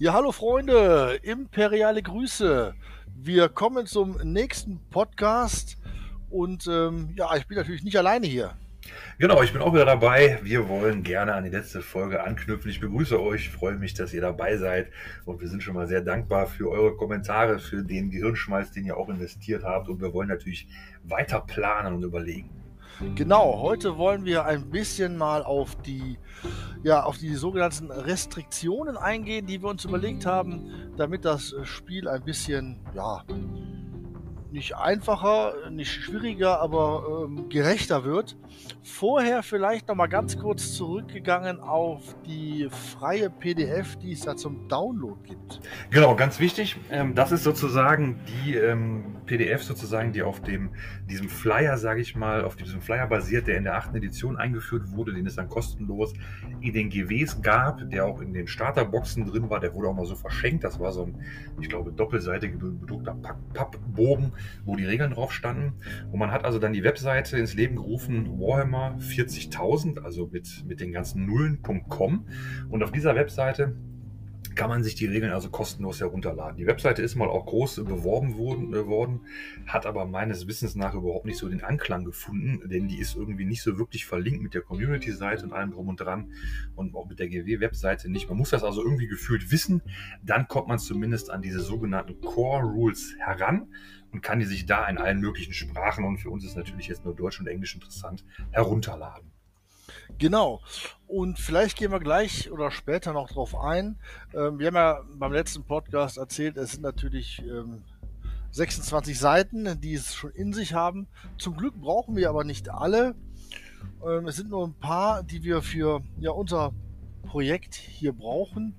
Ja, hallo Freunde, imperiale Grüße. Wir kommen zum nächsten Podcast und ähm, ja, ich bin natürlich nicht alleine hier. Genau, ich bin auch wieder dabei. Wir wollen gerne an die letzte Folge anknüpfen. Ich begrüße euch, freue mich, dass ihr dabei seid und wir sind schon mal sehr dankbar für eure Kommentare, für den Gehirnschmalz, den ihr auch investiert habt und wir wollen natürlich weiter planen und überlegen. Genau, heute wollen wir ein bisschen mal auf die, ja, auf die sogenannten Restriktionen eingehen, die wir uns überlegt haben, damit das Spiel ein bisschen, ja, nicht einfacher, nicht schwieriger, aber ähm, gerechter wird. Vorher vielleicht noch mal ganz kurz zurückgegangen auf die freie PDF, die es da zum Download gibt. Genau, ganz wichtig. Ähm, das ist sozusagen die ähm, PDF sozusagen, die auf dem diesem Flyer, sage ich mal, auf diesem Flyer basiert, der in der achten Edition eingeführt wurde, den es dann kostenlos in den GWs gab, der auch in den Starterboxen drin war. Der wurde auch mal so verschenkt. Das war so ein, ich glaube, doppelseitig bedruckter Pappbogen wo die Regeln drauf standen. Und man hat also dann die Webseite ins Leben gerufen, Warhammer 40.000, also mit, mit den ganzen Nullen.com. Und auf dieser Webseite kann man sich die Regeln also kostenlos herunterladen. Die Webseite ist mal auch groß beworben worden, äh, worden, hat aber meines Wissens nach überhaupt nicht so den Anklang gefunden, denn die ist irgendwie nicht so wirklich verlinkt mit der Community-Seite und allem drum und dran und auch mit der GW-Webseite nicht. Man muss das also irgendwie gefühlt wissen, dann kommt man zumindest an diese sogenannten Core Rules heran und kann die sich da in allen möglichen Sprachen und für uns ist natürlich jetzt nur Deutsch und Englisch interessant herunterladen. Genau. Und vielleicht gehen wir gleich oder später noch drauf ein. Ähm, wir haben ja beim letzten Podcast erzählt, es sind natürlich ähm, 26 Seiten, die es schon in sich haben. Zum Glück brauchen wir aber nicht alle. Ähm, es sind nur ein paar, die wir für ja, unser Projekt hier brauchen.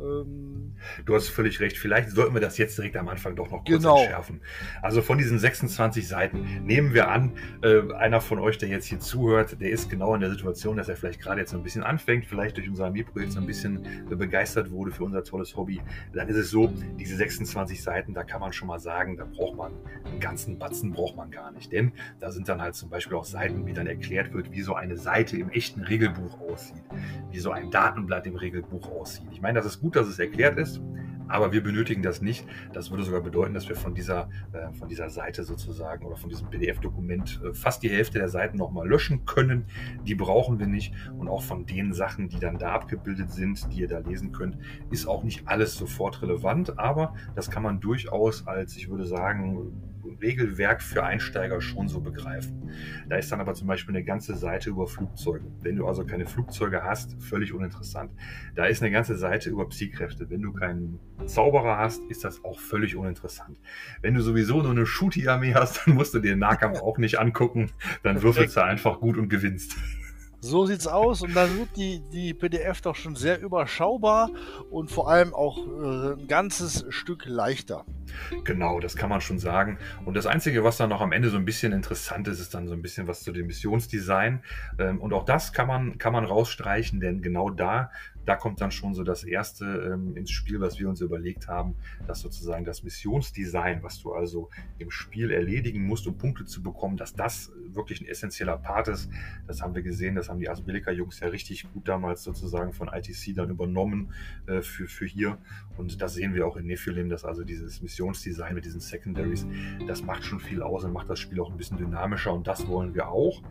Ähm, du hast völlig recht. Vielleicht sollten wir das jetzt direkt am Anfang doch noch kurz genau. entschärfen. Also von diesen 26 Seiten nehmen wir an, äh, einer von euch, der jetzt hier zuhört, der ist genau in der Situation, dass er vielleicht gerade jetzt so ein bisschen anfängt, vielleicht durch unser Armeeprojekt so ein bisschen äh, begeistert wurde für unser tolles Hobby. Dann ist es so, diese 26 Seiten, da kann man schon mal sagen, da braucht man einen ganzen Batzen braucht man gar nicht. Denn da sind dann halt zum Beispiel auch Seiten, wie dann erklärt wird, wie so eine Seite im echten Regelbuch aussieht, wie so ein Datenblatt im Regelbuch aussieht. Ich meine, das ist gut gut, dass es erklärt ist, aber wir benötigen das nicht. Das würde sogar bedeuten, dass wir von dieser, äh, von dieser Seite sozusagen oder von diesem PDF-Dokument äh, fast die Hälfte der Seiten nochmal löschen können. Die brauchen wir nicht. Und auch von den Sachen, die dann da abgebildet sind, die ihr da lesen könnt, ist auch nicht alles sofort relevant. Aber das kann man durchaus als, ich würde sagen, Regelwerk für Einsteiger schon so begreifen. Da ist dann aber zum Beispiel eine ganze Seite über Flugzeuge. Wenn du also keine Flugzeuge hast, völlig uninteressant. Da ist eine ganze Seite über Psykräfte. Wenn du keinen Zauberer hast, ist das auch völlig uninteressant. Wenn du sowieso nur eine Shooty-Armee hast, dann musst du dir den Nahkampf auch nicht angucken. Dann würfelst du einfach gut und gewinnst. So sieht's aus und dann wird die, die PDF doch schon sehr überschaubar und vor allem auch äh, ein ganzes Stück leichter. Genau, das kann man schon sagen. Und das Einzige, was dann noch am Ende so ein bisschen interessant ist, ist dann so ein bisschen was zu dem Missionsdesign. Ähm, und auch das kann man, kann man rausstreichen, denn genau da da kommt dann schon so das erste ähm, ins Spiel, was wir uns überlegt haben, dass sozusagen das Missionsdesign, was du also im Spiel erledigen musst, um Punkte zu bekommen, dass das wirklich ein essentieller Part ist. Das haben wir gesehen, das haben die Asbelika-Jungs ja richtig gut damals sozusagen von ITC dann übernommen äh, für, für hier. Und das sehen wir auch in Nephilim, dass also dieses Missionsdesign mit diesen Secondaries, das macht schon viel aus und macht das Spiel auch ein bisschen dynamischer und das wollen wir auch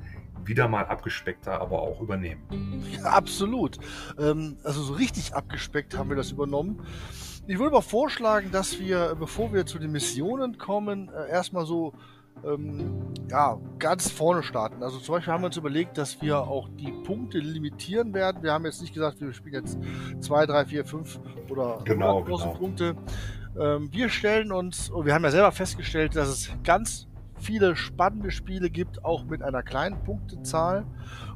wieder mal abgespeckter, aber auch übernehmen. Ja, absolut. Ähm, also so richtig abgespeckt haben wir das übernommen. Ich würde mal vorschlagen, dass wir, bevor wir zu den Missionen kommen, äh, erstmal so ähm, ja, ganz vorne starten. Also zum Beispiel haben wir uns überlegt, dass wir auch die Punkte limitieren werden. Wir haben jetzt nicht gesagt, wir spielen jetzt 2, 3, 4, 5 oder genau, genau. Punkte. Ähm, wir stellen uns, und wir haben ja selber festgestellt, dass es ganz viele spannende Spiele gibt, auch mit einer kleinen Punktezahl.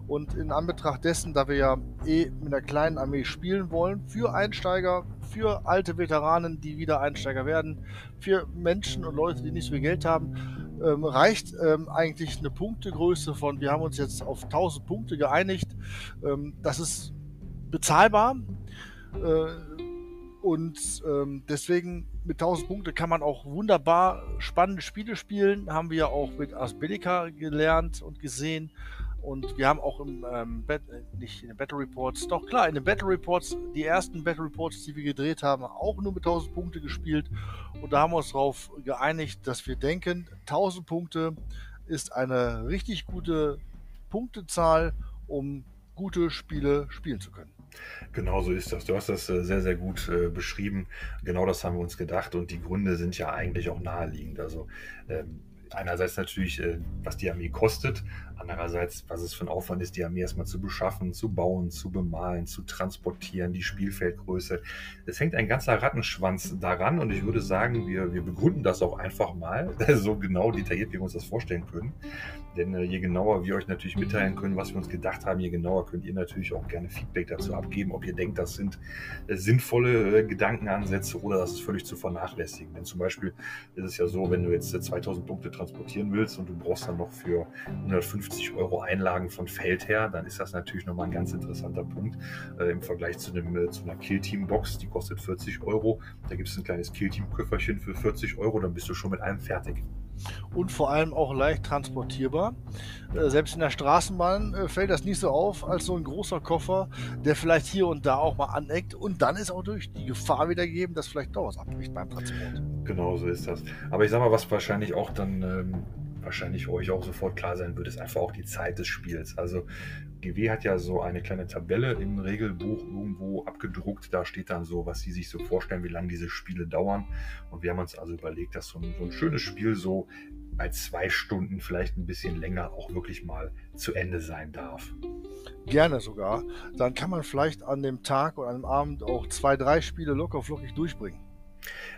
Und in Anbetracht dessen, da wir ja eh mit einer kleinen Armee spielen wollen, für Einsteiger, für alte Veteranen, die wieder Einsteiger werden, für Menschen und Leute, die nicht so viel Geld haben, ähm, reicht ähm, eigentlich eine Punktegröße von, wir haben uns jetzt auf 1000 Punkte geeinigt. Ähm, das ist bezahlbar. Äh, und ähm, deswegen mit 1000 Punkte kann man auch wunderbar spannende Spiele spielen. Haben wir auch mit Asbelica gelernt und gesehen. Und wir haben auch im ähm, Bet äh, nicht in den Battle Reports, doch klar, in den Battle Reports, die ersten Battle Reports, die wir gedreht haben, auch nur mit 1000 Punkte gespielt. Und da haben wir uns darauf geeinigt, dass wir denken, 1000 Punkte ist eine richtig gute Punktezahl, um gute Spiele spielen zu können. Genau so ist das. Du hast das äh, sehr, sehr gut äh, beschrieben. Genau das haben wir uns gedacht und die Gründe sind ja eigentlich auch naheliegend. Also ähm, einerseits natürlich, äh, was die Armee kostet, andererseits, was es für ein Aufwand ist, die Armee erstmal zu beschaffen, zu bauen, zu bemalen, zu transportieren, die Spielfeldgröße. Es hängt ein ganzer Rattenschwanz daran und ich würde sagen, wir, wir begründen das auch einfach mal, so genau detailliert, wie wir uns das vorstellen können. Denn äh, je genauer wir euch natürlich mitteilen können, was wir uns gedacht haben, je genauer könnt ihr natürlich auch gerne Feedback dazu abgeben, ob ihr denkt, das sind äh, sinnvolle Gedankenansätze oder das ist völlig zu vernachlässigen. Denn zum Beispiel ist es ja so, wenn du jetzt 2000 Punkte transportieren willst und du brauchst dann noch für 150 Euro Einlagen von Feld her, dann ist das natürlich nochmal ein ganz interessanter Punkt äh, im Vergleich zu, einem, äh, zu einer Killteam-Box, die kostet 40 Euro. Da gibt es ein kleines Killteam-Köfferchen für 40 Euro, dann bist du schon mit allem fertig und vor allem auch leicht transportierbar. Äh, selbst in der Straßenbahn äh, fällt das nicht so auf als so ein großer Koffer, der vielleicht hier und da auch mal aneckt und dann ist auch durch die Gefahr wieder gegeben, dass vielleicht doch was abbricht beim Transport. Genau so ist das. Aber ich sag mal, was wahrscheinlich auch dann ähm, wahrscheinlich euch auch sofort klar sein wird, ist einfach auch die Zeit des Spiels. Also GW hat ja so eine kleine Tabelle im Regelbuch irgendwo abgedruckt. Da steht dann so, was sie sich so vorstellen, wie lange diese Spiele dauern. Und wir haben uns also überlegt, dass so ein, so ein schönes Spiel so bei zwei Stunden, vielleicht ein bisschen länger, auch wirklich mal zu Ende sein darf. Gerne sogar. Dann kann man vielleicht an dem Tag oder am Abend auch zwei, drei Spiele locker flockig durchbringen.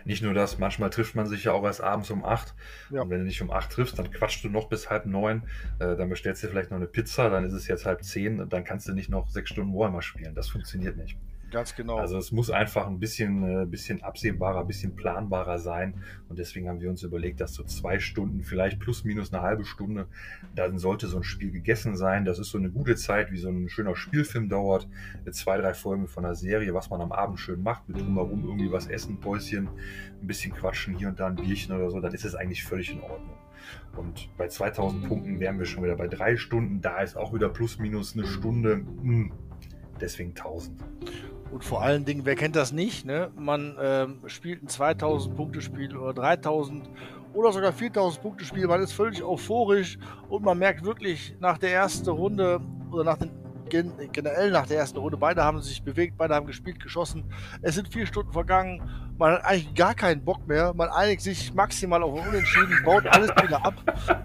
Nicht nur das, manchmal trifft man sich ja auch erst abends um 8. Ja. Und wenn du nicht um 8 triffst, dann quatschst du noch bis halb neun. Äh, dann bestellst du vielleicht noch eine Pizza, dann ist es jetzt halb zehn und dann kannst du nicht noch sechs Stunden Warhammer spielen. Das funktioniert nicht. Ganz genau. Also es muss einfach ein bisschen, äh, bisschen absehbarer, ein bisschen planbarer sein. Und deswegen haben wir uns überlegt, dass so zwei Stunden, vielleicht plus minus eine halbe Stunde, dann sollte so ein Spiel gegessen sein. Das ist so eine gute Zeit, wie so ein schöner Spielfilm dauert. Zwei, drei Folgen von einer Serie, was man am Abend schön macht, mit drumherum irgendwie was essen, Päuschen, ein bisschen quatschen, hier und da ein Bierchen oder so, dann ist es eigentlich völlig in Ordnung. Und bei 2000 Punkten wären wir schon wieder bei drei Stunden. Da ist auch wieder plus minus eine Stunde. Hm, deswegen 1000. Und vor allen Dingen, wer kennt das nicht? Ne? Man ähm, spielt ein 2000 Punkte Spiel oder 3000 oder sogar 4000 Punkte Spiel. Man ist völlig euphorisch und man merkt wirklich nach der ersten Runde oder nach den generell nach der ersten Runde, beide haben sich bewegt, beide haben gespielt, geschossen. Es sind vier Stunden vergangen. Man hat eigentlich gar keinen Bock mehr. Man einigt sich maximal auf Unentschieden, baut alles wieder ab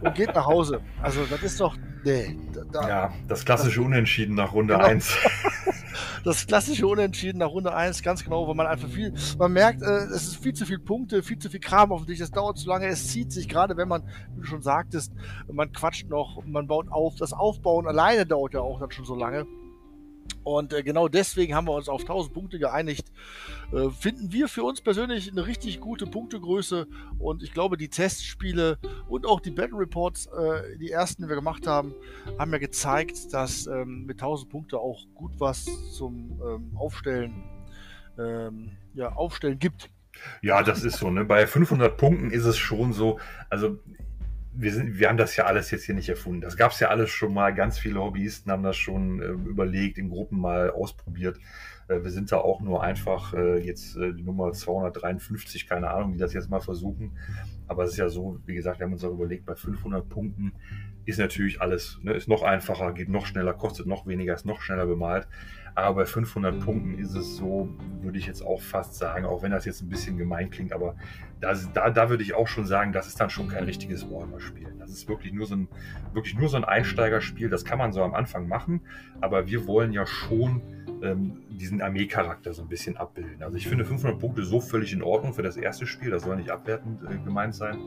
und geht nach Hause. Also das ist doch Nee. Da, ja, das klassische Unentschieden nach Runde genau. 1. das klassische Unentschieden nach Runde 1, ganz genau, weil man einfach viel, man merkt, äh, es ist viel zu viel Punkte, viel zu viel Kram auf dich, es dauert zu lange, es zieht sich, gerade wenn man, wie du schon sagtest, man quatscht noch, man baut auf, das Aufbauen alleine dauert ja auch dann schon so lange. Und äh, genau deswegen haben wir uns auf 1000 Punkte geeinigt. Äh, finden wir für uns persönlich eine richtig gute Punktegröße. Und ich glaube, die Testspiele und auch die Battle Reports, äh, die ersten, die wir gemacht haben, haben ja gezeigt, dass ähm, mit 1000 Punkte auch gut was zum ähm, Aufstellen, ähm, ja, Aufstellen gibt. Ja, das ist so. Ne? Bei 500 Punkten ist es schon so. Also wir, sind, wir haben das ja alles jetzt hier nicht erfunden. Das gab es ja alles schon mal. Ganz viele Hobbyisten haben das schon äh, überlegt, in Gruppen mal ausprobiert. Äh, wir sind da auch nur einfach äh, jetzt äh, die Nummer 253, keine Ahnung, wie das jetzt mal versuchen. Aber es ist ja so, wie gesagt, wir haben uns auch überlegt, bei 500 Punkten ist natürlich alles, ne, ist noch einfacher, geht noch schneller, kostet noch weniger, ist noch schneller bemalt. Aber bei 500 Punkten ist es so, würde ich jetzt auch fast sagen, auch wenn das jetzt ein bisschen gemein klingt, aber da, da, da würde ich auch schon sagen, das ist dann schon kein richtiges Warhammer-Spiel. Das ist wirklich nur so ein, wirklich nur so ein Einsteigerspiel. Das kann man so am Anfang machen, aber wir wollen ja schon ähm, diesen Armeecharakter so ein bisschen abbilden. Also ich finde 500 Punkte so völlig in Ordnung für das erste Spiel. Das soll nicht abwertend äh, gemeint sein.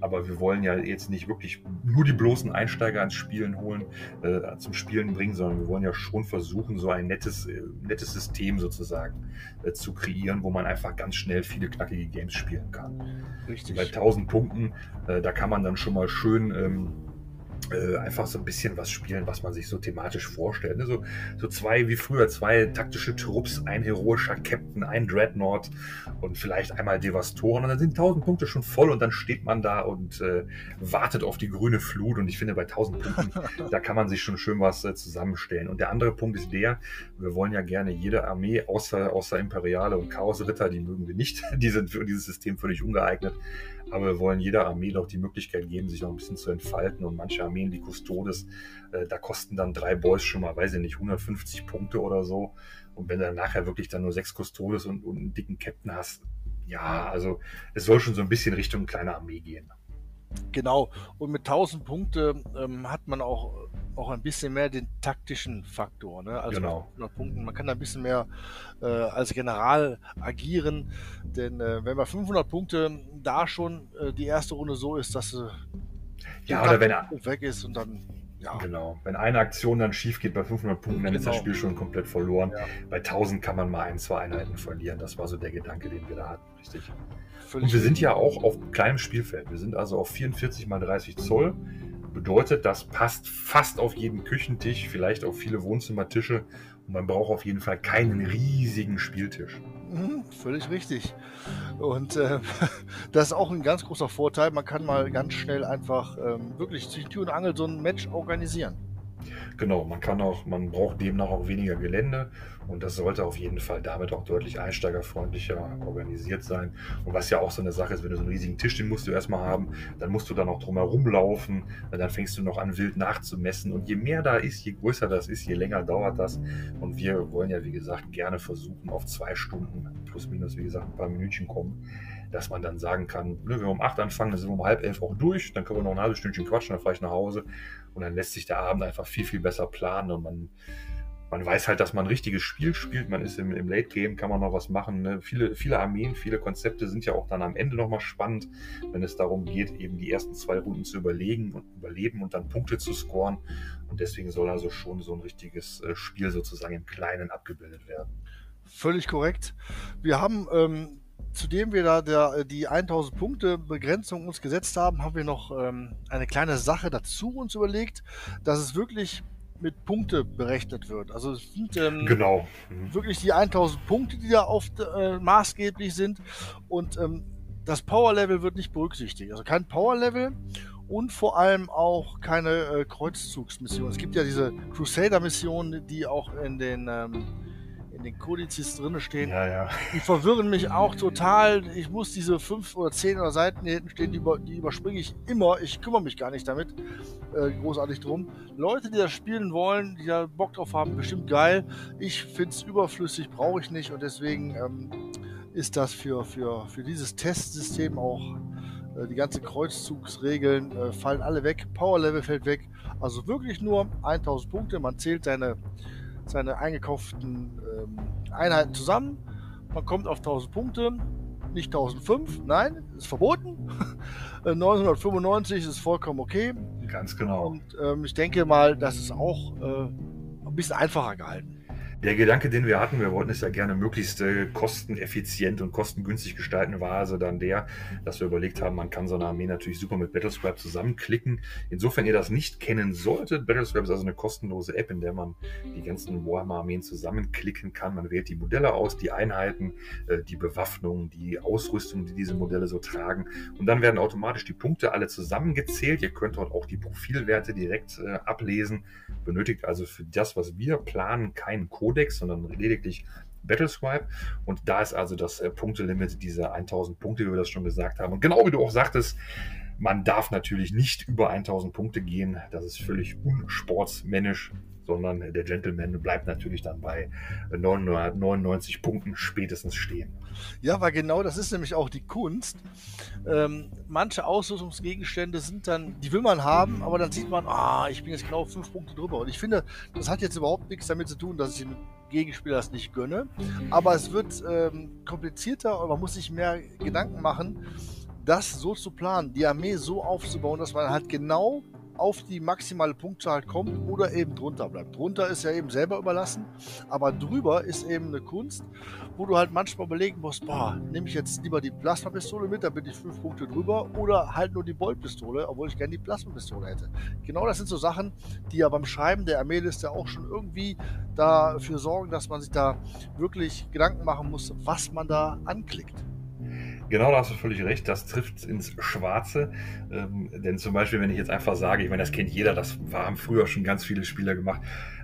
Aber wir wollen ja jetzt nicht wirklich nur die bloßen Einsteiger ans Spielen holen, äh, zum Spielen bringen, sondern wir wollen ja schon versuchen, so ein nettes, äh, nettes System sozusagen äh, zu kreieren, wo man einfach ganz schnell viele knackige Games spielen kann. Richtig. Bei 1000 Punkten, äh, da kann man dann schon mal schön ähm, äh, einfach so ein bisschen was spielen, was man sich so thematisch vorstellt. Ne? So, so zwei wie früher, zwei taktische Trupps, ein heroischer Captain, ein Dreadnought und vielleicht einmal Devastoren. Und dann sind 1000 Punkte schon voll und dann steht man da und äh, wartet auf die grüne Flut. Und ich finde, bei 1000 Punkten, da kann man sich schon schön was äh, zusammenstellen. Und der andere Punkt ist der, wir wollen ja gerne jede Armee, außer, außer Imperiale und Chaosritter, die mögen wir nicht. Die sind für dieses System völlig ungeeignet. Aber wir wollen jeder Armee doch die Möglichkeit geben, sich noch ein bisschen zu entfalten. Und manche Armeen, die Custodes, äh, da kosten dann drei Boys schon mal, weiß ich nicht, 150 Punkte oder so. Und wenn du dann nachher wirklich dann nur sechs Custodes und, und einen dicken Captain hast, ja, also es soll schon so ein bisschen Richtung kleine Armee gehen. Genau. Und mit 1000 Punkte ähm, hat man auch, auch ein bisschen mehr den taktischen Faktor. Ne? Also genau. Punkten. Man kann da ein bisschen mehr äh, als General agieren. Denn äh, wenn man 500 Punkte da schon äh, die erste Runde so ist, dass sie ja, oder wenn er weg ist und dann ja. Genau. Wenn eine Aktion dann schief geht bei 500 Punkten, dann genau. ist das genau. Spiel schon komplett verloren. Ja. Bei 1000 kann man mal ein, zwei Einheiten verlieren. Das war so der Gedanke, den wir da hatten. Richtig. Völlig und wir sind ja auch auf kleinem Spielfeld. Wir sind also auf 44 mal 30 Zoll. Bedeutet, das passt fast auf jeden Küchentisch, vielleicht auf viele Wohnzimmertische. Und man braucht auf jeden Fall keinen riesigen Spieltisch. Mhm, völlig richtig. Und äh, das ist auch ein ganz großer Vorteil. Man kann mal ganz schnell einfach ähm, wirklich zwischen Tür und Angel so ein Match organisieren. Genau, man kann auch, man braucht demnach auch weniger Gelände und das sollte auf jeden Fall damit auch deutlich einsteigerfreundlicher organisiert sein. Und was ja auch so eine Sache ist, wenn du so einen riesigen Tisch, den musst du erstmal haben, dann musst du dann auch drumherum laufen, dann fängst du noch an wild nachzumessen und je mehr da ist, je größer das ist, je länger dauert das. Und wir wollen ja, wie gesagt, gerne versuchen, auf zwei Stunden plus minus, wie gesagt, ein paar Minütchen kommen dass man dann sagen kann, ne, wenn wir um 8 anfangen, dann sind wir um halb elf auch durch, dann können wir noch ein halbes Stündchen quatschen, dann fahre ich nach Hause und dann lässt sich der Abend einfach viel, viel besser planen und man, man weiß halt, dass man ein richtiges Spiel spielt, man ist im, im Late Game, kann man noch was machen. Ne? Viele, viele Armeen, viele Konzepte sind ja auch dann am Ende nochmal spannend, wenn es darum geht, eben die ersten zwei Runden zu überlegen und überleben und dann Punkte zu scoren. Und deswegen soll also schon so ein richtiges äh, Spiel sozusagen im Kleinen abgebildet werden. Völlig korrekt. Wir haben ähm, zudem wir da der, äh, die 1000 Punkte Begrenzung uns gesetzt haben, haben wir noch ähm, eine kleine Sache dazu uns überlegt, dass es wirklich mit Punkte berechnet wird. Also es sind ähm, genau. Mhm. wirklich die 1000 Punkte, die da oft äh, maßgeblich sind und ähm, das Power Level wird nicht berücksichtigt. Also kein Power Level und vor allem auch keine äh, Kreuzzugsmission. Es gibt ja diese Crusader-Missionen, die auch in den ähm, in den Kodizes drin stehen. Ja, ja. Die verwirren mich auch total. Ich muss diese fünf oder zehn oder Seiten hier hinten stehen, die, über, die überspringe ich immer. Ich kümmere mich gar nicht damit äh, großartig drum. Leute, die das spielen wollen, die da Bock drauf haben, bestimmt geil. Ich finde es überflüssig, brauche ich nicht und deswegen ähm, ist das für, für, für dieses Testsystem auch äh, die ganzen Kreuzzugsregeln äh, fallen alle weg. Power Level fällt weg. Also wirklich nur 1000 Punkte. Man zählt seine seine eingekauften ähm, Einheiten zusammen. Man kommt auf 1000 Punkte, nicht 1005, nein, ist verboten. 995 ist vollkommen okay. Ganz genau. Und ähm, ich denke mal, das ist auch äh, ein bisschen einfacher gehalten. Der Gedanke, den wir hatten, wir wollten es ja gerne möglichst äh, kosteneffizient und kostengünstig gestalten, war also dann der, dass wir überlegt haben, man kann so eine Armee natürlich super mit Battlescribe zusammenklicken. Insofern ihr das nicht kennen solltet, Battlescribe ist also eine kostenlose App, in der man die ganzen Warhammer-Armeen zusammenklicken kann. Man wählt die Modelle aus, die Einheiten, äh, die Bewaffnung, die Ausrüstung, die diese Modelle so tragen. Und dann werden automatisch die Punkte alle zusammengezählt. Ihr könnt dort auch die Profilwerte direkt äh, ablesen. Benötigt also für das, was wir planen, keinen Code Codex, sondern lediglich Battlescribe. Und da ist also das äh, Punktelimit dieser 1000 Punkte, wie wir das schon gesagt haben. Und genau wie du auch sagtest, man darf natürlich nicht über 1000 Punkte gehen. Das ist völlig unsportsmännisch, sondern der Gentleman bleibt natürlich dann bei 999 Punkten spätestens stehen. Ja, weil genau das ist nämlich auch die Kunst. Ähm, manche Ausrüstungsgegenstände sind dann, die will man haben, aber dann sieht man, ah, ich bin jetzt genau fünf Punkte drüber. Und ich finde, das hat jetzt überhaupt nichts damit zu tun, dass ich dem Gegenspieler das nicht gönne. Aber es wird ähm, komplizierter und man muss sich mehr Gedanken machen, das so zu planen, die Armee so aufzubauen, dass man halt genau auf die maximale Punktzahl kommt oder eben drunter bleibt. Drunter ist ja eben selber überlassen, aber drüber ist eben eine Kunst, wo du halt manchmal überlegen musst, boah, nehme ich jetzt lieber die Plasmapistole mit, dann bin ich fünf Punkte drüber oder halt nur die Boltpistole, obwohl ich gerne die Plasmapistole hätte. Genau das sind so Sachen, die ja beim Schreiben der Armeeliste auch schon irgendwie dafür sorgen, dass man sich da wirklich Gedanken machen muss, was man da anklickt. Genau, da hast du völlig recht. Das trifft ins Schwarze. Ähm, denn zum Beispiel, wenn ich jetzt einfach sage, ich meine, das kennt jeder, das haben früher schon ganz viele Spieler gemacht.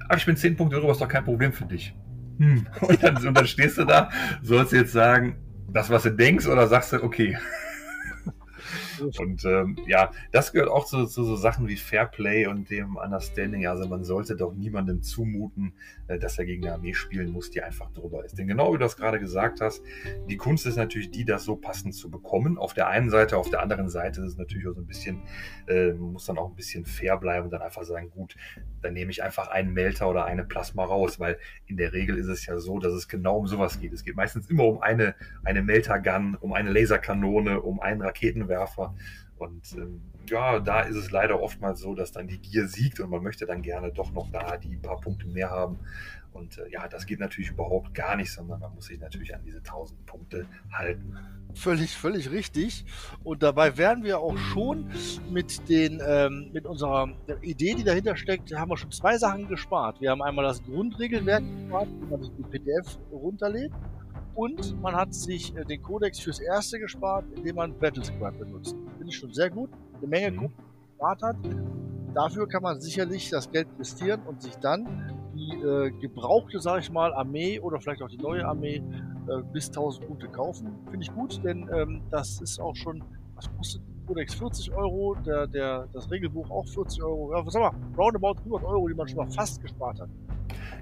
Aber ich bin 10 Punkte drüber, ist doch kein Problem für dich. Hm. Und, dann, und dann stehst du da, sollst du jetzt sagen, das, was du denkst, oder sagst du, okay, und ähm, ja, das gehört auch zu, zu, so Sachen wie Fairplay und dem Understanding. Also man sollte doch niemandem zumuten, äh, dass er gegen eine Armee spielen muss, die einfach drüber ist. Denn genau wie du das gerade gesagt hast, die Kunst ist natürlich die, das so passend zu bekommen. Auf der einen Seite, auf der anderen Seite ist es natürlich auch so ein bisschen, äh, man muss dann auch ein bisschen fair bleiben und dann einfach sagen, gut, dann nehme ich einfach einen Melter oder eine Plasma raus, weil in der Regel ist es ja so, dass es genau um sowas geht. Es geht meistens immer um eine, eine Melter-Gun, um eine Laserkanone, um einen Raketenwerfer und ähm, ja, da ist es leider oftmals so, dass dann die Gier siegt und man möchte dann gerne doch noch da die paar Punkte mehr haben. Und äh, ja, das geht natürlich überhaupt gar nicht, sondern man muss sich natürlich an diese 1000 Punkte halten. Völlig, völlig richtig. Und dabei werden wir auch schon mit den, ähm, mit unserer Idee, die dahinter steckt, haben wir schon zwei Sachen gespart. Wir haben einmal das Grundregelwerk gespart, wie man sich die PDF runterlädt. Und man hat sich äh, den Codex fürs Erste gespart, indem man Battlescribe benutzt. Finde ich schon sehr gut. Eine Menge mhm. gespart hat. Dafür kann man sicherlich das Geld investieren und sich dann die äh, gebrauchte, sage ich mal, Armee oder vielleicht auch die neue Armee äh, bis 1000 Punkte kaufen. Finde ich gut, denn ähm, das ist auch schon, was kostet Codex 40 Euro, der, der, das Regelbuch auch 40 Euro. Ja, was sag mal, roundabout 100 Euro, die man schon mal fast gespart hat.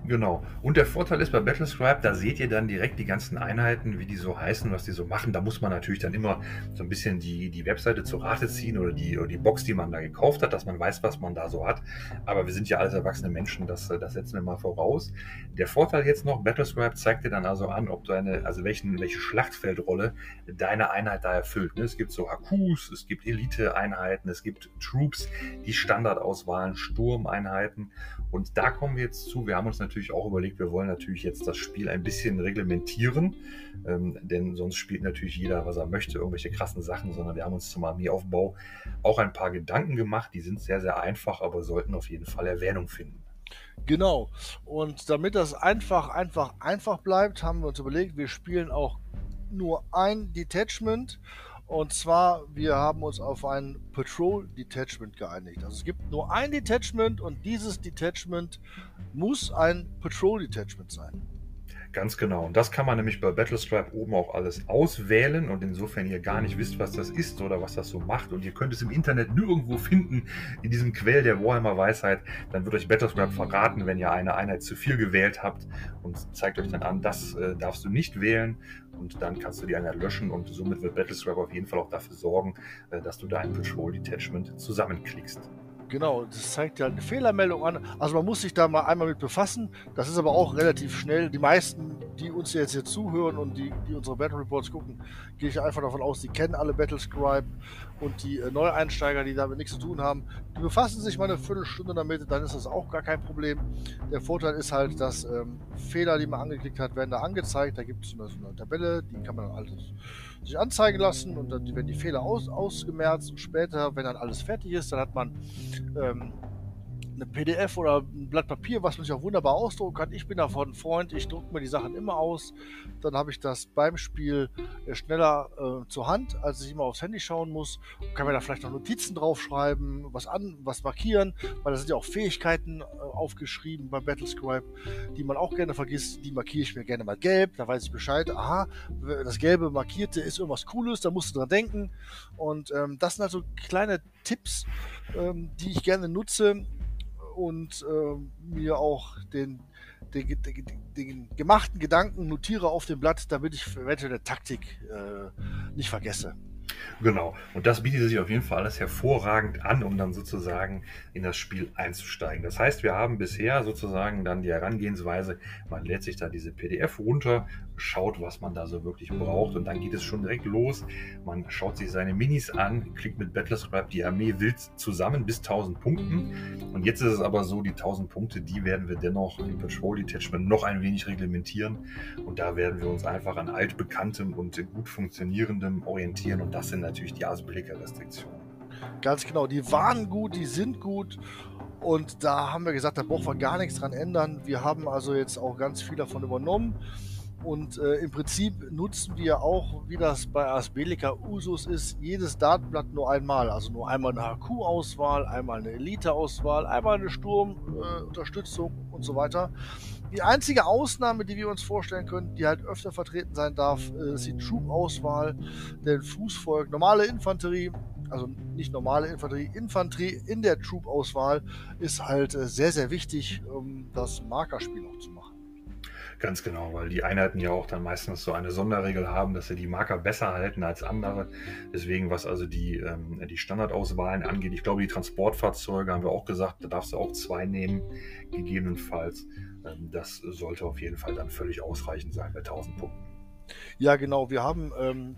Genau. Und der Vorteil ist bei Battlescribe, da seht ihr dann direkt die ganzen Einheiten, wie die so heißen, was die so machen. Da muss man natürlich dann immer so ein bisschen die, die Webseite zur Rate ziehen oder die, oder die Box, die man da gekauft hat, dass man weiß, was man da so hat. Aber wir sind ja alles erwachsene Menschen, das, das setzen wir mal voraus. Der Vorteil jetzt noch, Battlescribe zeigt dir dann also an, ob du eine, also welchen, welche Schlachtfeldrolle deine Einheit da erfüllt. Ne? Es gibt so Hakus, es gibt Elite-Einheiten, es gibt Troops, die Standardauswahlen, Sturmeinheiten. Und da kommen wir jetzt zu. Wir haben uns natürlich auch überlegt, wir wollen natürlich jetzt das Spiel ein bisschen reglementieren, ähm, denn sonst spielt natürlich jeder, was er möchte, irgendwelche krassen Sachen, sondern wir haben uns zum Armeeaufbau auch ein paar Gedanken gemacht. Die sind sehr, sehr einfach, aber sollten auf jeden Fall Erwähnung finden. Genau. Und damit das einfach, einfach, einfach bleibt, haben wir uns überlegt, wir spielen auch nur ein Detachment und zwar, wir haben uns auf ein Patrol Detachment geeinigt. Also es gibt nur ein Detachment und dieses Detachment muss ein Patrol Detachment sein. Ganz genau. Und das kann man nämlich bei Battlestripe oben auch alles auswählen. Und insofern ihr gar nicht wisst, was das ist oder was das so macht und ihr könnt es im Internet nirgendwo finden, in diesem Quell der Warhammer Weisheit, dann wird euch Battlestripe verraten, wenn ihr eine Einheit zu viel gewählt habt und zeigt euch dann an, das äh, darfst du nicht wählen. Und dann kannst du die Einheit löschen und somit wird Battlestripe auf jeden Fall auch dafür sorgen, äh, dass du dein Patrol Detachment zusammenklickst. Genau, das zeigt ja eine Fehlermeldung an. Also man muss sich da mal einmal mit befassen. Das ist aber auch relativ schnell. Die meisten, die uns jetzt hier zuhören und die, die unsere Battle Reports gucken, gehe ich einfach davon aus, die kennen alle Battlescribe und die äh, Neueinsteiger, die damit nichts zu tun haben, die befassen sich mal eine Viertelstunde damit, dann ist das auch gar kein Problem. Der Vorteil ist halt, dass ähm, Fehler, die man angeklickt hat, werden da angezeigt. Da gibt es so eine Tabelle, die kann man dann alles sich anzeigen lassen und dann werden die Fehler aus, ausgemerzt und später, wenn dann alles fertig ist, dann hat man ähm, eine PDF oder ein Blatt Papier, was man sich auch wunderbar ausdrucken kann. Ich bin davon ein Freund, ich drucke mir die Sachen immer aus. Dann habe ich das beim Spiel äh, schneller äh, zur Hand, als ich immer aufs Handy schauen muss. Kann mir da vielleicht noch Notizen draufschreiben, was an, was markieren, weil da sind ja auch Fähigkeiten äh, aufgeschrieben bei Battlescribe, die man auch gerne vergisst. Die markiere ich mir gerne mal gelb, da weiß ich Bescheid. Aha, das gelbe markierte ist irgendwas Cooles, da musst du dran denken. Und ähm, das sind also kleine Tipps, ähm, die ich gerne nutze, und äh, mir auch den, den, den, den, gemachten Gedanken notiere auf dem Blatt, damit ich eventuell eine Taktik äh, nicht vergesse. Genau. Und das bietet sich auf jeden Fall alles hervorragend an, um dann sozusagen in das Spiel einzusteigen. Das heißt, wir haben bisher sozusagen dann die Herangehensweise, man lädt sich da diese PDF runter, schaut, was man da so wirklich braucht und dann geht es schon direkt los. Man schaut sich seine Minis an, klickt mit Battlescribe die Armee wild zusammen bis 1000 Punkten. Und jetzt ist es aber so, die 1000 Punkte, die werden wir dennoch im Patrol Detachment noch ein wenig reglementieren und da werden wir uns einfach an altbekanntem und gut funktionierendem orientieren und das sind natürlich die Asbelliker-Restriktionen. Ganz genau, die waren gut, die sind gut und da haben wir gesagt, da brauchen wir gar nichts dran ändern. Wir haben also jetzt auch ganz viel davon übernommen. Und äh, im Prinzip nutzen wir auch, wie das bei Asbelica Usus ist, jedes Datenblatt nur einmal. Also nur einmal eine HQ-Auswahl, einmal eine Elite-Auswahl, einmal eine Sturmunterstützung äh, und so weiter. Die einzige Ausnahme, die wir uns vorstellen können, die halt öfter vertreten sein darf, äh, ist die Troop-Auswahl. Denn Fußvolk, normale Infanterie, also nicht normale Infanterie, Infanterie in der Troop-Auswahl ist halt äh, sehr, sehr wichtig, um das Markerspiel auch zu machen. Ganz genau, weil die Einheiten ja auch dann meistens so eine Sonderregel haben, dass sie die Marker besser halten als andere. Deswegen, was also die, ähm, die Standardauswahlen angeht, ich glaube, die Transportfahrzeuge haben wir auch gesagt, da darfst du auch zwei nehmen, gegebenenfalls. Ähm, das sollte auf jeden Fall dann völlig ausreichend sein bei 1000 Punkten. Ja, genau. Wir haben ähm,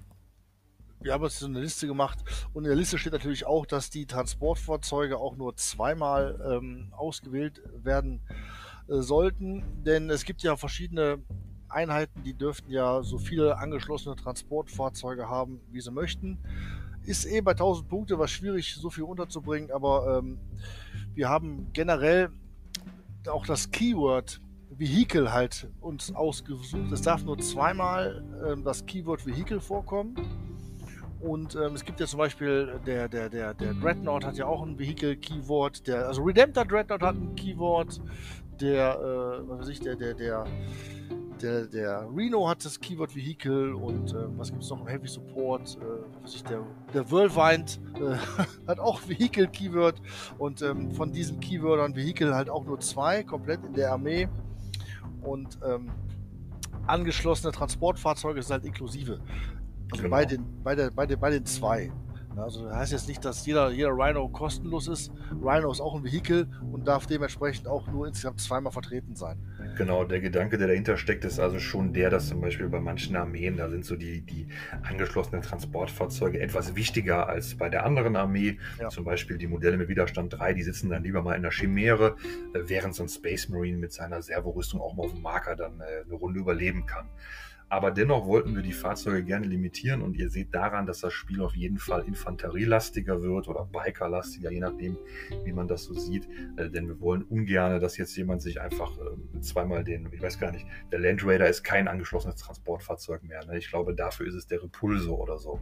wir haben uns so eine Liste gemacht und in der Liste steht natürlich auch, dass die Transportfahrzeuge auch nur zweimal ähm, ausgewählt werden äh, sollten, denn es gibt ja verschiedene Einheiten, die dürften ja so viele angeschlossene Transportfahrzeuge haben, wie sie möchten. Ist eh bei 1000 Punkte was schwierig, so viel unterzubringen, aber ähm, wir haben generell auch das Keyword Vehicle halt uns ausgesucht. Es darf nur zweimal ähm, das Keyword Vehicle vorkommen. Und ähm, es gibt ja zum Beispiel, der, der, der, der Dreadnought hat ja auch ein Vehicle-Keyword. also Redemptor Dreadnought hat ein Keyword der, äh, was weiß ich, der, der, der, der, der Reno hat das Keyword Vehicle und äh, was gibt es noch im Heavy Support? Äh, was ich, der, der Whirlwind äh, hat auch Vehicle Keyword und ähm, von diesen Keywordern Vehicle halt auch nur zwei, komplett in der Armee und ähm, angeschlossene Transportfahrzeuge sind halt inklusive. Also genau. bei, den, bei, der, bei, den, bei den zwei. Also das heißt jetzt nicht, dass jeder, jeder Rhino kostenlos ist. Rhino ist auch ein Vehikel und darf dementsprechend auch nur insgesamt zweimal vertreten sein. Genau, der Gedanke, der dahinter steckt, ist also schon der, dass zum Beispiel bei manchen Armeen, da sind so die, die angeschlossenen Transportfahrzeuge etwas wichtiger als bei der anderen Armee. Ja. Zum Beispiel die Modelle mit Widerstand 3, die sitzen dann lieber mal in der Chimäre, äh, während so ein Space Marine mit seiner Servorüstung auch mal auf dem Marker dann äh, eine Runde überleben kann. Aber dennoch wollten wir die Fahrzeuge gerne limitieren und ihr seht daran, dass das Spiel auf jeden Fall infanterielastiger wird oder bikerlastiger, je nachdem, wie man das so sieht. Äh, denn wir wollen ungern, dass jetzt jemand sich einfach äh, zweimal den, ich weiß gar nicht, der Land Raider ist kein angeschlossenes Transportfahrzeug mehr. Ne? Ich glaube, dafür ist es der Repulsor oder so.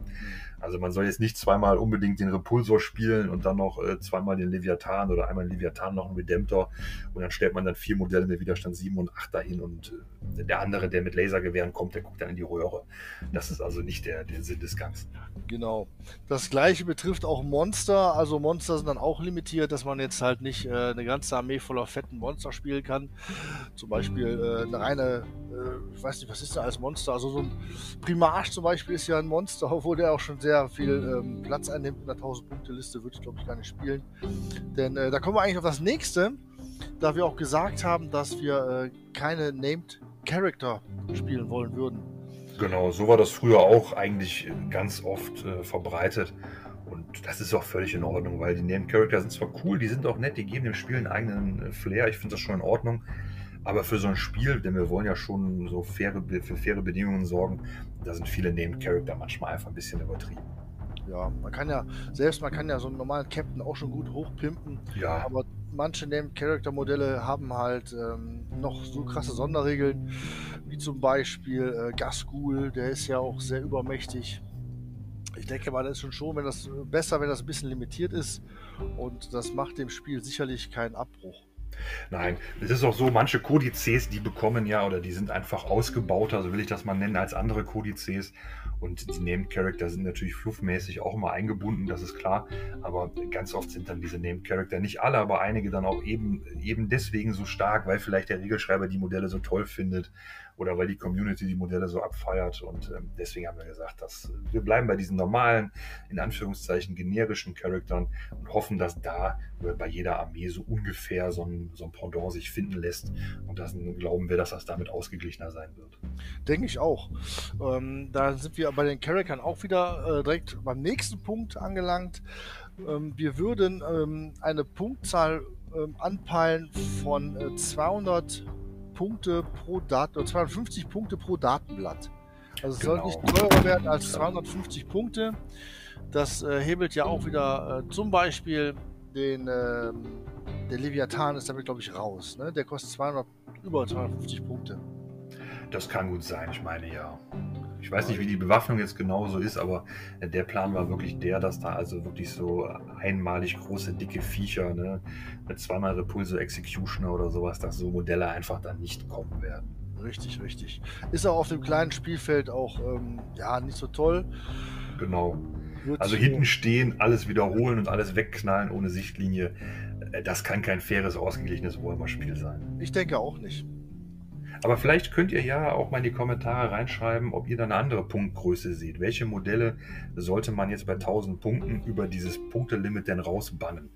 Also man soll jetzt nicht zweimal unbedingt den Repulsor spielen und dann noch äh, zweimal den Leviathan oder einmal den Leviathan noch einen Redemptor und dann stellt man dann vier Modelle mit Widerstand 7 und 8 dahin und äh, der andere, der mit Lasergewehren kommt, der guckt dann in die Röhre. Das ist also nicht der, der Sinn des Ganzen. Genau. Das gleiche betrifft auch Monster. Also Monster sind dann auch limitiert, dass man jetzt halt nicht äh, eine ganze Armee voller fetten Monster spielen kann. Zum Beispiel äh, eine reine, äh, ich weiß nicht, was ist da als Monster? Also so ein Primarch zum Beispiel ist ja ein Monster, obwohl der auch schon sehr viel ähm, Platz einnimmt in der 1000-Punkte-Liste, würde ich glaube ich gar nicht spielen. Denn äh, da kommen wir eigentlich auf das nächste, da wir auch gesagt haben, dass wir äh, keine Named Character spielen wollen würden. Genau, so war das früher auch eigentlich ganz oft äh, verbreitet. Und das ist auch völlig in Ordnung, weil die Named Character sind zwar cool, die sind auch nett, die geben dem Spiel einen eigenen äh, Flair. Ich finde das schon in Ordnung. Aber für so ein Spiel, denn wir wollen ja schon so faire, für faire Bedingungen sorgen, da sind viele Named Character manchmal einfach ein bisschen übertrieben. Ja, man kann ja, selbst man kann ja so einen normalen Captain auch schon gut hochpimpen. Ja. Aber manche Named Character Modelle haben halt ähm, noch so krasse Sonderregeln, wie zum Beispiel äh, Gasgul, der ist ja auch sehr übermächtig. Ich denke mal, das ist schon schon, wenn das besser, wenn das ein bisschen limitiert ist und das macht dem Spiel sicherlich keinen Abbruch. Nein, es ist auch so, manche Kodizes, die bekommen ja oder die sind einfach ausgebauter, so will ich das mal nennen, als andere Kodizes. Und die Named Character sind natürlich fluffmäßig auch immer eingebunden, das ist klar. Aber ganz oft sind dann diese Named Character nicht alle, aber einige dann auch eben, eben deswegen so stark, weil vielleicht der Regelschreiber die Modelle so toll findet oder weil die Community die Modelle so abfeiert. Und ähm, deswegen haben wir gesagt, dass wir bleiben bei diesen normalen, in Anführungszeichen generischen Charaktern und hoffen, dass da bei jeder Armee so ungefähr so ein, so ein Pendant sich finden lässt. Und dann glauben wir, dass das damit ausgeglichener sein wird. Denke ich auch. Ähm, da sind wir bei den Charaktern auch wieder äh, direkt beim nächsten Punkt angelangt. Ähm, wir würden ähm, eine Punktzahl ähm, anpeilen von äh, 200 Punkte pro Daten, 250 Punkte pro Datenblatt. Also es genau. soll nicht teurer werden als 250 Punkte. Das äh, hebelt ja auch wieder äh, zum Beispiel den, äh, der Leviathan ist damit, glaube ich, raus. Ne? Der kostet 200, über 250 Punkte. Das kann gut sein, ich meine ja. Ich weiß nicht, wie die Bewaffnung jetzt genauso ist, aber der Plan war wirklich der, dass da also wirklich so einmalig große, dicke Viecher, ne, mit zweimal Repulse Executioner oder sowas, dass so Modelle einfach dann nicht kommen werden. Richtig, richtig. Ist auch auf dem kleinen Spielfeld auch ähm, ja nicht so toll. Genau. Wird also hinten stehen, alles wiederholen und alles wegknallen ohne Sichtlinie. Äh, das kann kein faires, ausgeglichenes Warhammer-Spiel sein. Ich denke auch nicht. Aber vielleicht könnt ihr ja auch mal in die Kommentare reinschreiben, ob ihr da eine andere Punktgröße seht. Welche Modelle sollte man jetzt bei 1000 Punkten über dieses Punktelimit denn rausbannen?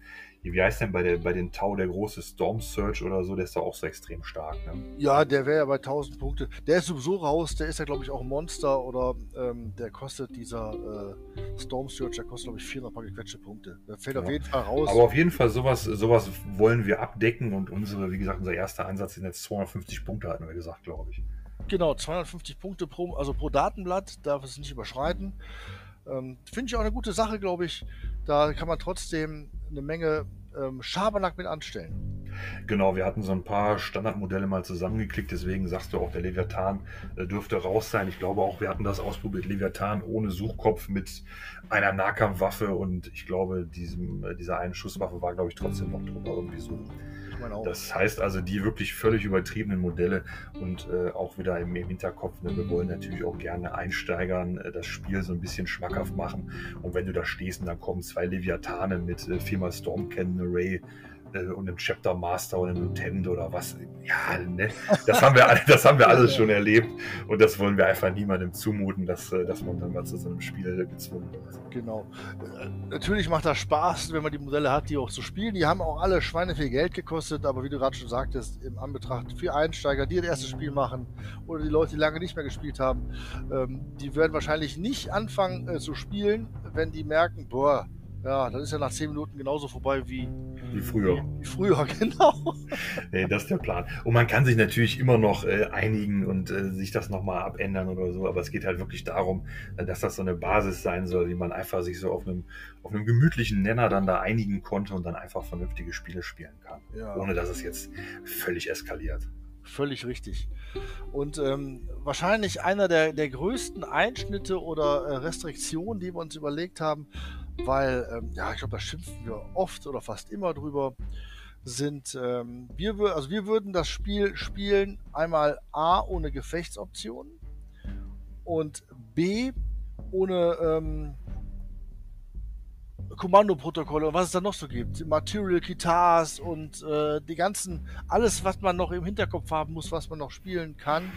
Wie heißt denn bei, der, bei den Tau der große Storm Search oder so? Der ist doch auch so extrem stark. Ne? Ja, der wäre ja bei 1000 Punkte. Der ist sowieso raus. Der ist ja, glaube ich, auch ein Monster oder ähm, der kostet dieser äh, Storm Search, der kostet, glaube ich, 400 paar gequetschte Punkte. Der fällt ja. auf jeden Fall raus. Aber auf jeden Fall, sowas, sowas wollen wir abdecken und unsere, wie gesagt, unser erster Ansatz sind jetzt 250 Punkte, hatten wir gesagt, glaube ich. Genau, 250 Punkte pro, also pro Datenblatt, darf es nicht überschreiten. Ähm, Finde ich auch eine gute Sache, glaube ich. Da kann man trotzdem eine Menge ähm, Schabernack mit anstellen. Genau, wir hatten so ein paar Standardmodelle mal zusammengeklickt, deswegen sagst du auch, der Leviathan äh, dürfte raus sein. Ich glaube auch, wir hatten das ausprobiert, Leviathan ohne Suchkopf mit einer Nahkampfwaffe und ich glaube, diesem, äh, dieser einen Schusswaffe war, glaube ich, trotzdem noch drüber irgendwie so das heißt also, die wirklich völlig übertriebenen Modelle und äh, auch wieder im, im Hinterkopf, ne, wir wollen natürlich auch gerne Einsteigern äh, das Spiel so ein bisschen schmackhaft machen. Und wenn du da stehst und dann kommen zwei Leviathane mit äh, viermal Storm Cannon Array, äh, und einem Chapter Master oder einem Lieutenant oder was. Ja, ne? das haben wir, das haben wir alles schon erlebt und das wollen wir einfach niemandem zumuten, dass, äh, dass man dann mal zu so einem Spiel gezwungen wird. Genau. Äh, natürlich macht das Spaß, wenn man die Modelle hat, die auch zu spielen. Die haben auch alle Schweine viel Geld gekostet, aber wie du gerade schon sagtest, im Anbetracht für Einsteiger, die das erste Spiel machen oder die Leute, die lange nicht mehr gespielt haben, ähm, die werden wahrscheinlich nicht anfangen äh, zu spielen, wenn die merken, boah, ja, das ist ja nach 10 Minuten genauso vorbei wie, wie früher. Wie, wie früher, genau. nee, das ist der Plan. Und man kann sich natürlich immer noch äh, einigen und äh, sich das nochmal abändern oder so, aber es geht halt wirklich darum, äh, dass das so eine Basis sein soll, wie man einfach sich so auf einem, auf einem gemütlichen Nenner dann da einigen konnte und dann einfach vernünftige Spiele spielen kann. Ja. Ohne dass es jetzt völlig eskaliert. Völlig richtig. Und ähm, wahrscheinlich einer der, der größten Einschnitte oder äh, Restriktionen, die wir uns überlegt haben, weil, ähm, ja, ich glaube, da schimpfen wir oft oder fast immer drüber, sind, ähm, wir, also wir würden das Spiel spielen einmal A ohne Gefechtsoptionen und B ohne ähm, Kommandoprotokolle und was es da noch so gibt. Material Guitars und äh, die ganzen, alles, was man noch im Hinterkopf haben muss, was man noch spielen kann,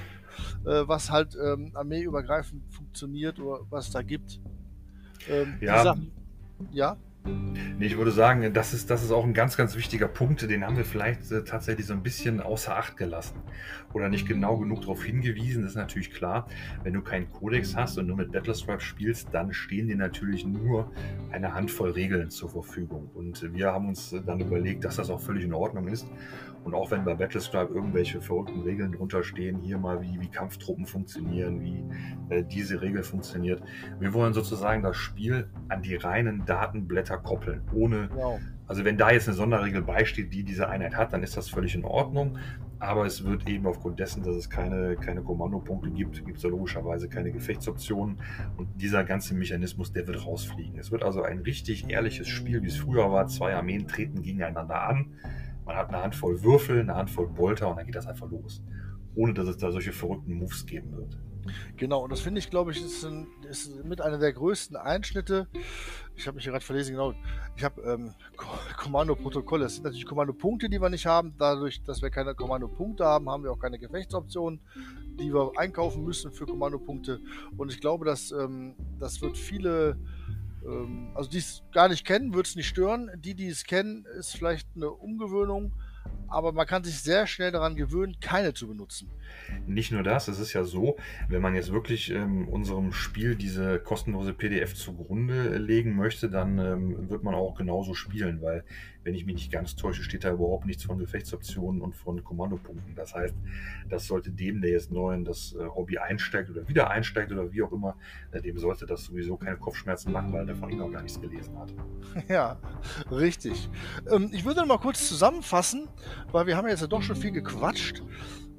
äh, was halt ähm, armeeübergreifend funktioniert oder was es da gibt. Ähm, ja. Sachen, ja. Nee, ich würde sagen, das ist, das ist auch ein ganz, ganz wichtiger Punkt, den haben wir vielleicht äh, tatsächlich so ein bisschen außer Acht gelassen oder nicht genau genug darauf hingewiesen. Das ist natürlich klar, wenn du keinen Kodex hast und nur mit Battlestripe spielst, dann stehen dir natürlich nur eine Handvoll Regeln zur Verfügung. Und wir haben uns dann überlegt, dass das auch völlig in Ordnung ist und auch wenn bei Battlestripe irgendwelche verrückten Regeln drunter stehen, hier mal wie, wie Kampftruppen funktionieren, wie äh, diese Regel funktioniert. Wir wollen sozusagen das Spiel an die reinen Datenblätter koppeln, ohne, wow. also wenn da jetzt eine Sonderregel beisteht, die diese Einheit hat, dann ist das völlig in Ordnung. Aber es wird eben aufgrund dessen, dass es keine, keine Kommandopunkte gibt, gibt es ja logischerweise keine Gefechtsoptionen. Und dieser ganze Mechanismus, der wird rausfliegen. Es wird also ein richtig ehrliches Spiel, wie es früher war. Zwei Armeen treten gegeneinander an Man hat eine Handvoll Würfel, eine Handvoll Bolter und dann geht das einfach los. Ohne dass es da solche verrückten Moves geben wird. Genau, und das finde ich, glaube ich, ist, ein, ist, mit einer der größten Einschnitte. Ich habe mich gerade verlesen, genau. Ich habe ähm, Kommandoprotokolle. Das sind natürlich Kommandopunkte, die wir nicht haben. Dadurch, dass wir keine Kommandopunkte haben, haben wir auch keine Gefechtsoptionen, die wir einkaufen müssen für Kommandopunkte. Und ich glaube, dass ähm, das wird viele, ähm, also die es gar nicht kennen, wird es nicht stören. Die, die es kennen, ist vielleicht eine Umgewöhnung aber man kann sich sehr schnell daran gewöhnen, keine zu benutzen. Nicht nur das, es ist ja so, wenn man jetzt wirklich ähm, unserem Spiel diese kostenlose PDF zugrunde legen möchte, dann ähm, wird man auch genauso spielen, weil wenn ich mich nicht ganz täusche, steht da überhaupt nichts von Gefechtsoptionen und von Kommandopunkten. Das heißt, das sollte dem, der jetzt neu in das äh, Hobby einsteigt oder wieder einsteigt oder wie auch immer, äh, dem sollte das sowieso keine Kopfschmerzen machen, weil der von ihm noch gar nichts gelesen hat. Ja, richtig. Ähm, ich würde mal kurz zusammenfassen, weil wir haben jetzt ja doch schon viel gequatscht.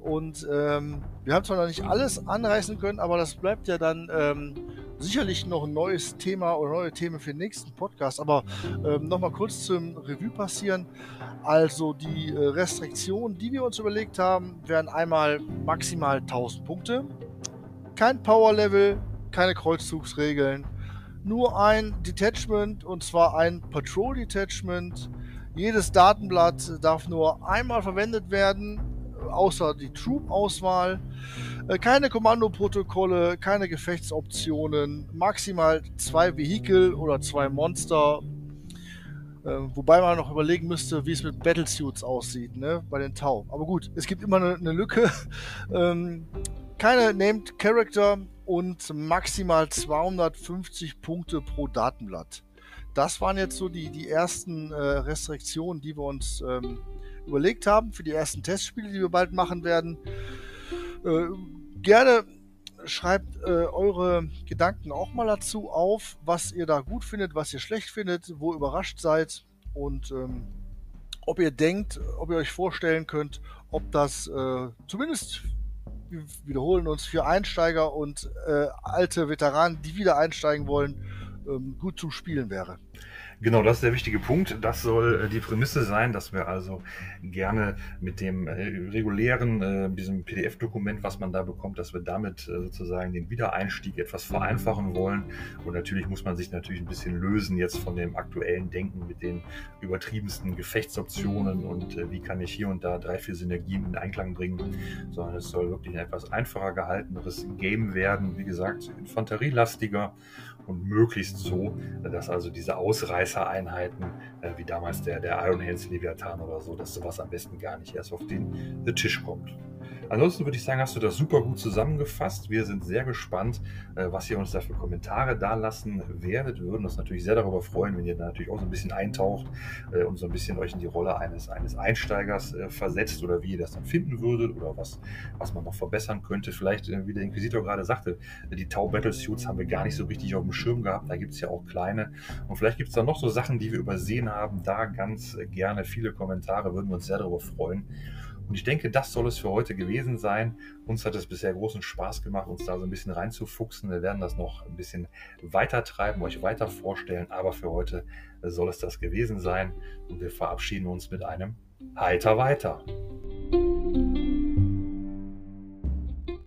Und ähm, wir haben zwar noch nicht alles anreißen können, aber das bleibt ja dann ähm, sicherlich noch ein neues Thema oder neue Themen für den nächsten Podcast. Aber ähm, nochmal kurz zum Revue passieren. Also die äh, Restriktionen, die wir uns überlegt haben, wären einmal maximal 1000 Punkte, kein Power Level, keine Kreuzzugsregeln, nur ein Detachment und zwar ein Patrol Detachment. Jedes Datenblatt darf nur einmal verwendet werden außer die Troop-Auswahl. Äh, keine Kommandoprotokolle, keine Gefechtsoptionen, maximal zwei Vehikel oder zwei Monster. Äh, wobei man noch überlegen müsste, wie es mit Battlesuits aussieht, ne, bei den Tau. Aber gut, es gibt immer eine, eine Lücke. ähm, keine Named Character und maximal 250 Punkte pro Datenblatt. Das waren jetzt so die, die ersten äh, Restriktionen, die wir uns ähm, überlegt haben für die ersten Testspiele, die wir bald machen werden. Äh, gerne schreibt äh, eure Gedanken auch mal dazu auf, was ihr da gut findet, was ihr schlecht findet, wo ihr überrascht seid und ähm, ob ihr denkt, ob ihr euch vorstellen könnt, ob das äh, zumindest, wir wiederholen uns, für Einsteiger und äh, alte Veteranen, die wieder einsteigen wollen, ähm, gut zu spielen wäre. Genau, das ist der wichtige Punkt. Das soll äh, die Prämisse sein, dass wir also gerne mit dem äh, regulären, äh, diesem PDF-Dokument, was man da bekommt, dass wir damit sozusagen den Wiedereinstieg etwas vereinfachen wollen. Und natürlich muss man sich natürlich ein bisschen lösen jetzt von dem aktuellen Denken mit den übertriebensten Gefechtsoptionen und äh, wie kann ich hier und da drei, vier Synergien in Einklang bringen, sondern es soll wirklich ein etwas einfacher gehalteneres Game werden. Wie gesagt, infanterielastiger und möglichst so, dass also diese Ausreißereinheiten, äh, wie damals der, der Iron Hands Leviathan oder so, dass sowas am besten gar nicht erst auf den Tisch kommt. Ansonsten würde ich sagen, hast du das super gut zusammengefasst. Wir sind sehr gespannt, äh, was ihr uns da für Kommentare da lassen werdet. Wir würden uns natürlich sehr darüber freuen, wenn ihr da natürlich auch so ein bisschen eintaucht äh, und so ein bisschen euch in die Rolle eines, eines Einsteigers äh, versetzt oder wie ihr das dann finden würdet oder was, was man noch verbessern könnte. Vielleicht, wie der Inquisitor gerade sagte, die Tau Battlesuits haben wir gar nicht so richtig auf dem Schirm gehabt. Da gibt es ja auch kleine. Und vielleicht gibt es da noch so Sachen, die wir übersehen haben. Da ganz gerne viele Kommentare, würden wir uns sehr darüber freuen. Und ich denke, das soll es für heute gewesen sein. Uns hat es bisher großen Spaß gemacht, uns da so ein bisschen reinzufuchsen. Wir werden das noch ein bisschen weiter treiben, euch weiter vorstellen. Aber für heute soll es das gewesen sein. Und wir verabschieden uns mit einem Heiter weiter.